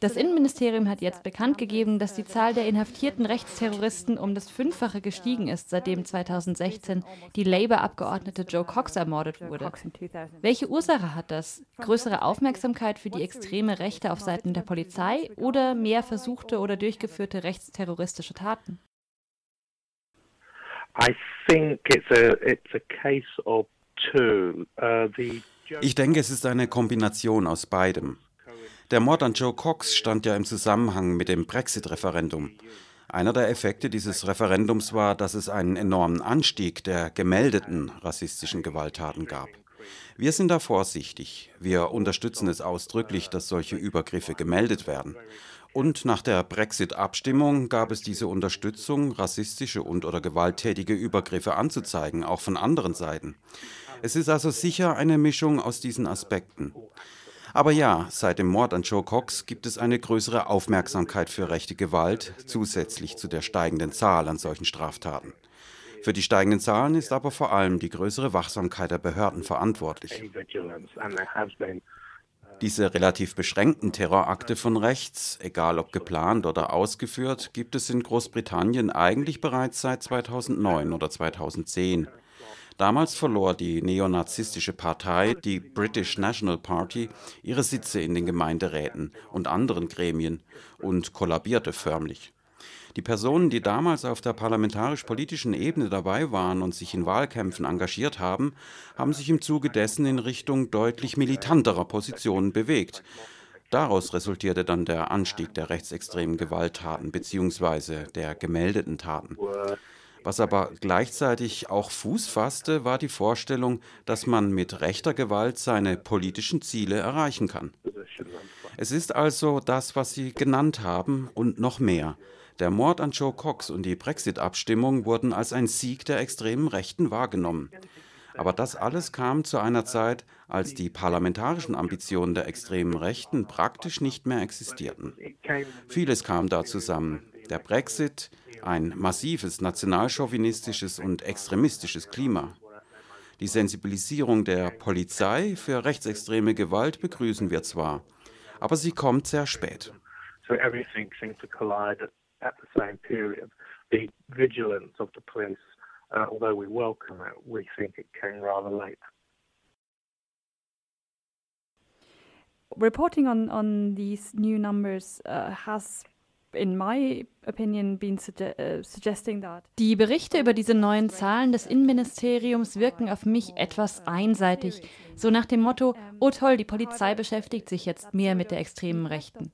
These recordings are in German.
Das Innenministerium hat jetzt bekannt gegeben, dass die Zahl der inhaftierten Rechtsterroristen um das Fünffache gestiegen ist, seitdem 2016 die Labour-Abgeordnete Joe Cox ermordet wurde. Welche Ursache hat das? Größere Aufmerksamkeit für die extreme Rechte auf Seiten der Polizei oder mehr versuchte oder durchgeführte rechtsterroristische Taten? I think it's a, it's a case of two. Uh, the ich denke, es ist eine Kombination aus beidem. Der Mord an Joe Cox stand ja im Zusammenhang mit dem Brexit-Referendum. Einer der Effekte dieses Referendums war, dass es einen enormen Anstieg der gemeldeten rassistischen Gewalttaten gab. Wir sind da vorsichtig. Wir unterstützen es ausdrücklich, dass solche Übergriffe gemeldet werden. Und nach der Brexit-Abstimmung gab es diese Unterstützung, rassistische und/oder gewalttätige Übergriffe anzuzeigen, auch von anderen Seiten. Es ist also sicher eine Mischung aus diesen Aspekten. Aber ja, seit dem Mord an Joe Cox gibt es eine größere Aufmerksamkeit für rechte Gewalt, zusätzlich zu der steigenden Zahl an solchen Straftaten. Für die steigenden Zahlen ist aber vor allem die größere Wachsamkeit der Behörden verantwortlich. Diese relativ beschränkten Terrorakte von rechts, egal ob geplant oder ausgeführt, gibt es in Großbritannien eigentlich bereits seit 2009 oder 2010. Damals verlor die neonazistische Partei, die British National Party, ihre Sitze in den Gemeinderäten und anderen Gremien und kollabierte förmlich. Die Personen, die damals auf der parlamentarisch-politischen Ebene dabei waren und sich in Wahlkämpfen engagiert haben, haben sich im Zuge dessen in Richtung deutlich militanterer Positionen bewegt. Daraus resultierte dann der Anstieg der rechtsextremen Gewalttaten bzw. der gemeldeten Taten. Was aber gleichzeitig auch Fuß fasste, war die Vorstellung, dass man mit rechter Gewalt seine politischen Ziele erreichen kann. Es ist also das, was Sie genannt haben und noch mehr. Der Mord an Joe Cox und die Brexit-Abstimmung wurden als ein Sieg der extremen Rechten wahrgenommen. Aber das alles kam zu einer Zeit, als die parlamentarischen Ambitionen der extremen Rechten praktisch nicht mehr existierten. Vieles kam da zusammen. Der Brexit, ein massives nationalchauvinistisches und extremistisches Klima. Die Sensibilisierung der Polizei für rechtsextreme Gewalt begrüßen wir zwar, aber sie kommt sehr spät. So everything seemed to collide at the same period. The vigilance of the police, uh, although we welcome it, we think it came rather late. Reporting on, on these new numbers uh, has Uh, die Berichte über diese neuen Zahlen des Innenministeriums wirken auf mich etwas einseitig. So nach dem Motto, oh toll, die Polizei beschäftigt sich jetzt mehr mit der extremen Rechten.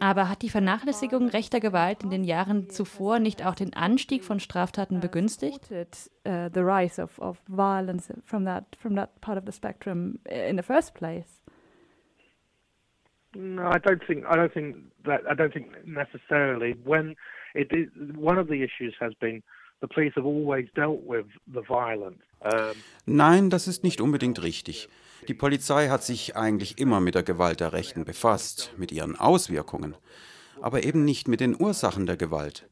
Aber hat die Vernachlässigung rechter Gewalt in den Jahren zuvor nicht auch den Anstieg von Straftaten begünstigt? Uh, the rise of, of violence from that, from that part of the spectrum in the first place. No, I don't think. I don't think that. I don't think necessarily. When it is, one of the issues has been the police have always dealt with the violence. Nein, das ist nicht unbedingt richtig. Die Polizei hat sich eigentlich immer mit der Gewalt der Rechten befasst, mit ihren Auswirkungen, aber eben nicht mit den Ursachen der Gewalt.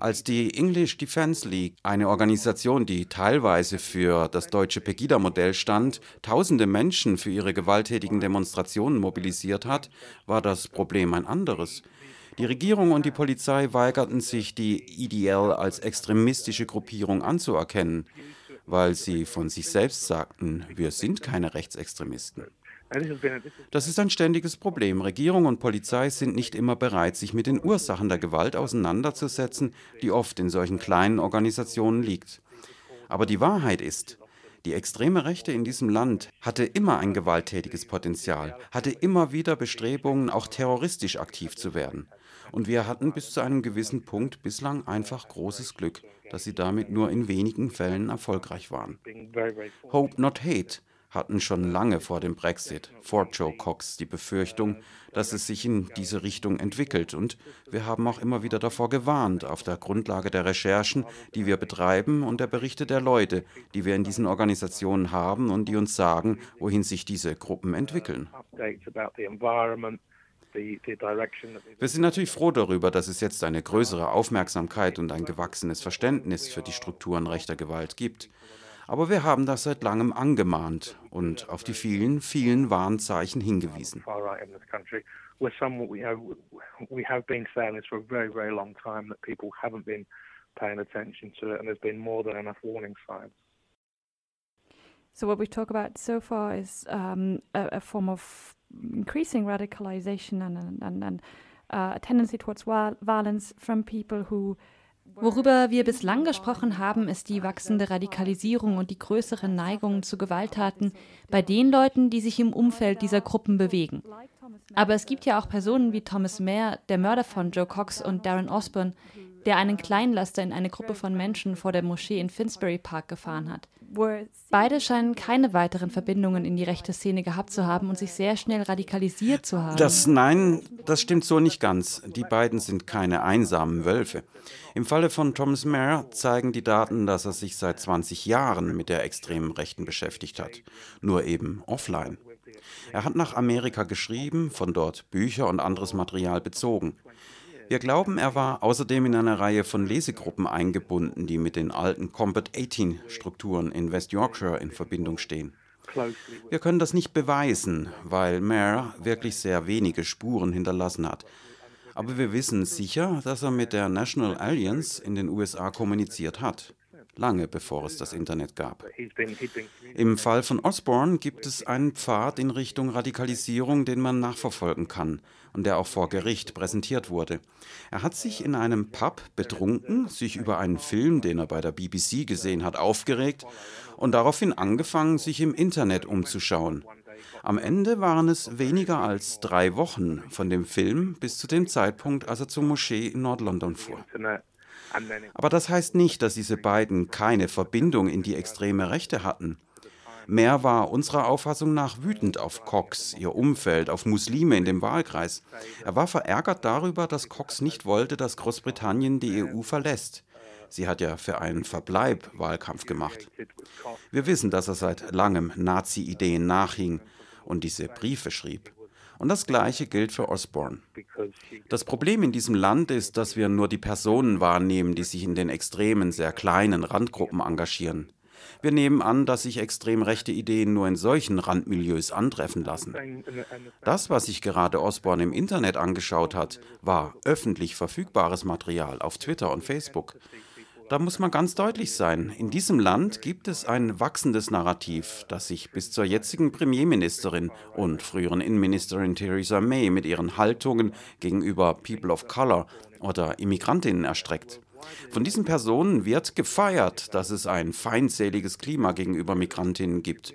Als die English Defense League, eine Organisation, die teilweise für das deutsche Pegida-Modell stand, tausende Menschen für ihre gewalttätigen Demonstrationen mobilisiert hat, war das Problem ein anderes. Die Regierung und die Polizei weigerten sich, die IDL als extremistische Gruppierung anzuerkennen, weil sie von sich selbst sagten, wir sind keine Rechtsextremisten. Das ist ein ständiges Problem. Regierung und Polizei sind nicht immer bereit, sich mit den Ursachen der Gewalt auseinanderzusetzen, die oft in solchen kleinen Organisationen liegt. Aber die Wahrheit ist, die extreme Rechte in diesem Land hatte immer ein gewalttätiges Potenzial, hatte immer wieder Bestrebungen, auch terroristisch aktiv zu werden. Und wir hatten bis zu einem gewissen Punkt bislang einfach großes Glück, dass sie damit nur in wenigen Fällen erfolgreich waren. Hope not hate hatten schon lange vor dem Brexit, vor Joe Cox, die Befürchtung, dass es sich in diese Richtung entwickelt. Und wir haben auch immer wieder davor gewarnt, auf der Grundlage der Recherchen, die wir betreiben und der Berichte der Leute, die wir in diesen Organisationen haben und die uns sagen, wohin sich diese Gruppen entwickeln. Wir sind natürlich froh darüber, dass es jetzt eine größere Aufmerksamkeit und ein gewachsenes Verständnis für die Strukturen rechter Gewalt gibt. Aber wir haben das seit langem angemahnt und auf die vielen, vielen Warnzeichen hingewiesen. we're some, you know, we have been saying this for a very, very long time that people haven't been paying attention to it, and there's been more than enough warning signs. So what we talk about so far is um, a, a, form of increasing radicalization and, and, and uh, a tendency towards violence from people who Worüber wir bislang gesprochen haben, ist die wachsende Radikalisierung und die größere Neigung zu Gewalttaten bei den Leuten, die sich im Umfeld dieser Gruppen bewegen. Aber es gibt ja auch Personen wie Thomas Mayer, der Mörder von Joe Cox und Darren Osborne, der einen Kleinlaster in eine Gruppe von Menschen vor der Moschee in Finsbury Park gefahren hat. Beide scheinen keine weiteren Verbindungen in die rechte Szene gehabt zu haben und sich sehr schnell radikalisiert zu haben. Das nein, das stimmt so nicht ganz. Die beiden sind keine einsamen Wölfe. Im Falle von Thomas Mayer zeigen die Daten, dass er sich seit 20 Jahren mit der extremen Rechten beschäftigt hat, nur eben offline. Er hat nach Amerika geschrieben, von dort Bücher und anderes Material bezogen. Wir glauben, er war außerdem in eine Reihe von Lesegruppen eingebunden, die mit den alten Combat 18 Strukturen in West Yorkshire in Verbindung stehen. Wir können das nicht beweisen, weil Mayer wirklich sehr wenige Spuren hinterlassen hat. Aber wir wissen sicher, dass er mit der National Alliance in den USA kommuniziert hat lange bevor es das Internet gab. Im Fall von Osborne gibt es einen Pfad in Richtung Radikalisierung, den man nachverfolgen kann und der auch vor Gericht präsentiert wurde. Er hat sich in einem Pub betrunken, sich über einen Film, den er bei der BBC gesehen hat, aufgeregt und daraufhin angefangen, sich im Internet umzuschauen. Am Ende waren es weniger als drei Wochen von dem Film bis zu dem Zeitpunkt, als er zur Moschee in Nord-London fuhr. Aber das heißt nicht, dass diese beiden keine Verbindung in die extreme Rechte hatten. Mehr war unserer Auffassung nach wütend auf Cox, ihr Umfeld, auf Muslime in dem Wahlkreis. Er war verärgert darüber, dass Cox nicht wollte, dass Großbritannien die EU verlässt. Sie hat ja für einen Verbleib Wahlkampf gemacht. Wir wissen, dass er seit langem Nazi-Ideen nachhing und diese Briefe schrieb. Und das Gleiche gilt für Osborne. Das Problem in diesem Land ist, dass wir nur die Personen wahrnehmen, die sich in den extremen, sehr kleinen Randgruppen engagieren. Wir nehmen an, dass sich extrem rechte Ideen nur in solchen Randmilieus antreffen lassen. Das, was sich gerade Osborne im Internet angeschaut hat, war öffentlich verfügbares Material auf Twitter und Facebook. Da muss man ganz deutlich sein. In diesem Land gibt es ein wachsendes Narrativ, das sich bis zur jetzigen Premierministerin und früheren Innenministerin Theresa May mit ihren Haltungen gegenüber People of Color oder Immigrantinnen erstreckt. Von diesen Personen wird gefeiert, dass es ein feindseliges Klima gegenüber Migrantinnen gibt.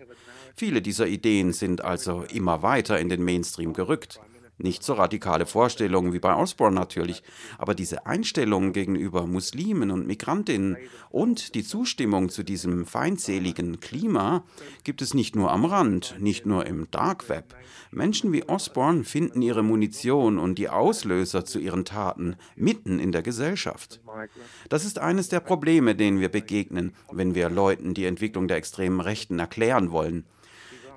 Viele dieser Ideen sind also immer weiter in den Mainstream gerückt. Nicht so radikale Vorstellungen wie bei Osborne natürlich, aber diese Einstellungen gegenüber Muslimen und Migrantinnen und die Zustimmung zu diesem feindseligen Klima gibt es nicht nur am Rand, nicht nur im Dark Web. Menschen wie Osborne finden ihre Munition und die Auslöser zu ihren Taten mitten in der Gesellschaft. Das ist eines der Probleme, denen wir begegnen, wenn wir Leuten die Entwicklung der extremen Rechten erklären wollen.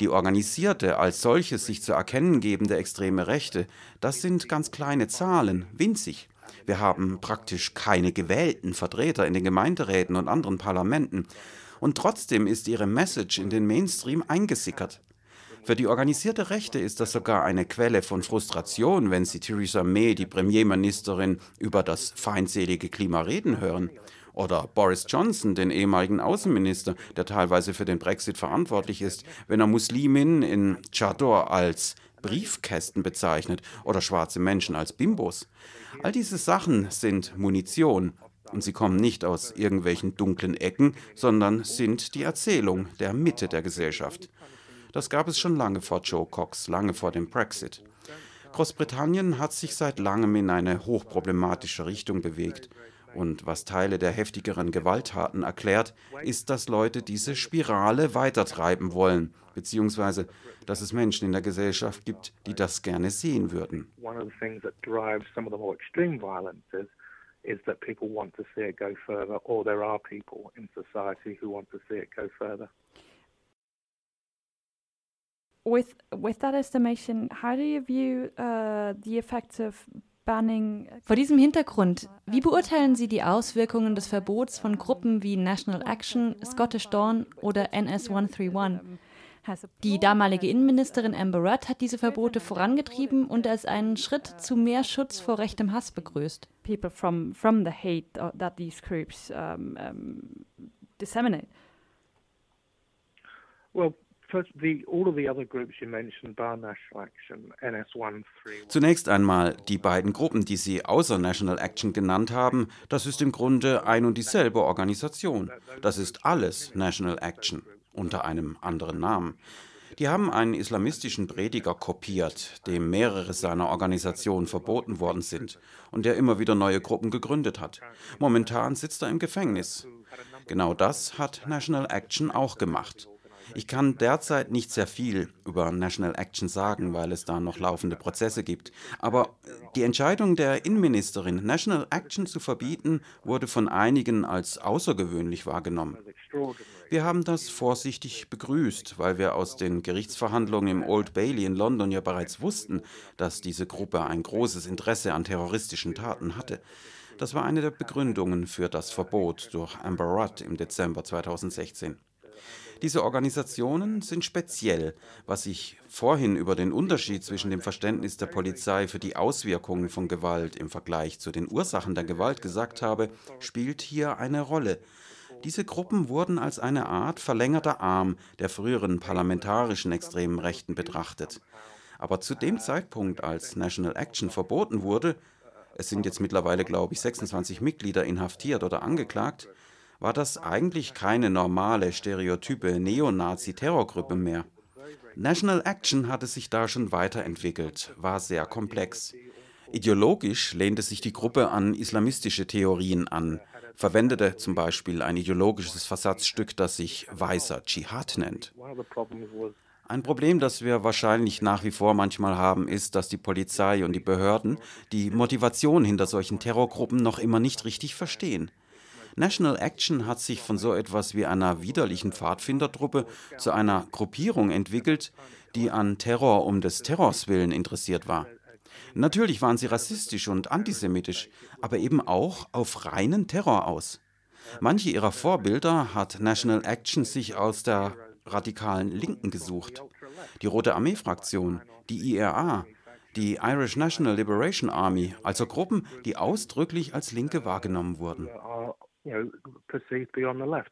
Die organisierte, als solches sich zu erkennen gebende extreme Rechte, das sind ganz kleine Zahlen, winzig. Wir haben praktisch keine gewählten Vertreter in den Gemeinderäten und anderen Parlamenten. Und trotzdem ist ihre Message in den Mainstream eingesickert. Für die organisierte Rechte ist das sogar eine Quelle von Frustration, wenn sie Theresa May, die Premierministerin, über das feindselige Klima reden hören. Oder Boris Johnson, den ehemaligen Außenminister, der teilweise für den Brexit verantwortlich ist, wenn er Musliminnen in Chador als Briefkästen bezeichnet oder schwarze Menschen als Bimbos. All diese Sachen sind Munition und sie kommen nicht aus irgendwelchen dunklen Ecken, sondern sind die Erzählung der Mitte der Gesellschaft. Das gab es schon lange vor Joe Cox, lange vor dem Brexit. Großbritannien hat sich seit langem in eine hochproblematische Richtung bewegt. Und was Teile der heftigeren Gewalttaten erklärt, ist, dass Leute diese Spirale weitertreiben wollen, beziehungsweise dass es Menschen in der Gesellschaft gibt, die das gerne sehen würden. is that people want to see it go further, or there are people in society who want to see it go further. With with that estimation, how do you view uh, the effects of vor diesem Hintergrund, wie beurteilen Sie die Auswirkungen des Verbots von Gruppen wie National Action, Scottish Dawn oder NS 131? Die damalige Innenministerin Amber Rudd hat diese Verbote vorangetrieben und als einen Schritt zu mehr Schutz vor rechtem Hass begrüßt. People from, from the hate that these groups um, um, disseminate. Well, Zunächst einmal die beiden Gruppen, die Sie außer National Action genannt haben, das ist im Grunde ein und dieselbe Organisation. Das ist alles National Action unter einem anderen Namen. Die haben einen islamistischen Prediger kopiert, dem mehrere seiner Organisationen verboten worden sind und der immer wieder neue Gruppen gegründet hat. Momentan sitzt er im Gefängnis. Genau das hat National Action auch gemacht. Ich kann derzeit nicht sehr viel über National Action sagen, weil es da noch laufende Prozesse gibt. Aber die Entscheidung der Innenministerin, National Action zu verbieten, wurde von einigen als außergewöhnlich wahrgenommen. Wir haben das vorsichtig begrüßt, weil wir aus den Gerichtsverhandlungen im Old Bailey in London ja bereits wussten, dass diese Gruppe ein großes Interesse an terroristischen Taten hatte. Das war eine der Begründungen für das Verbot durch Amber Rudd im Dezember 2016. Diese Organisationen sind speziell. Was ich vorhin über den Unterschied zwischen dem Verständnis der Polizei für die Auswirkungen von Gewalt im Vergleich zu den Ursachen der Gewalt gesagt habe, spielt hier eine Rolle. Diese Gruppen wurden als eine Art verlängerter Arm der früheren parlamentarischen extremen Rechten betrachtet. Aber zu dem Zeitpunkt, als National Action verboten wurde, es sind jetzt mittlerweile, glaube ich, 26 Mitglieder inhaftiert oder angeklagt, war das eigentlich keine normale, stereotype Neonazi-Terrorgruppe mehr. National Action hatte sich da schon weiterentwickelt, war sehr komplex. Ideologisch lehnte sich die Gruppe an islamistische Theorien an, verwendete zum Beispiel ein ideologisches Versatzstück, das sich weißer Dschihad nennt. Ein Problem, das wir wahrscheinlich nach wie vor manchmal haben, ist, dass die Polizei und die Behörden die Motivation hinter solchen Terrorgruppen noch immer nicht richtig verstehen. National Action hat sich von so etwas wie einer widerlichen Pfadfindertruppe zu einer Gruppierung entwickelt, die an Terror um des Terrors willen interessiert war. Natürlich waren sie rassistisch und antisemitisch, aber eben auch auf reinen Terror aus. Manche ihrer Vorbilder hat National Action sich aus der radikalen Linken gesucht. Die Rote Armee-Fraktion, die IRA, die Irish National Liberation Army, also Gruppen, die ausdrücklich als Linke wahrgenommen wurden you know, perceived to be on the left.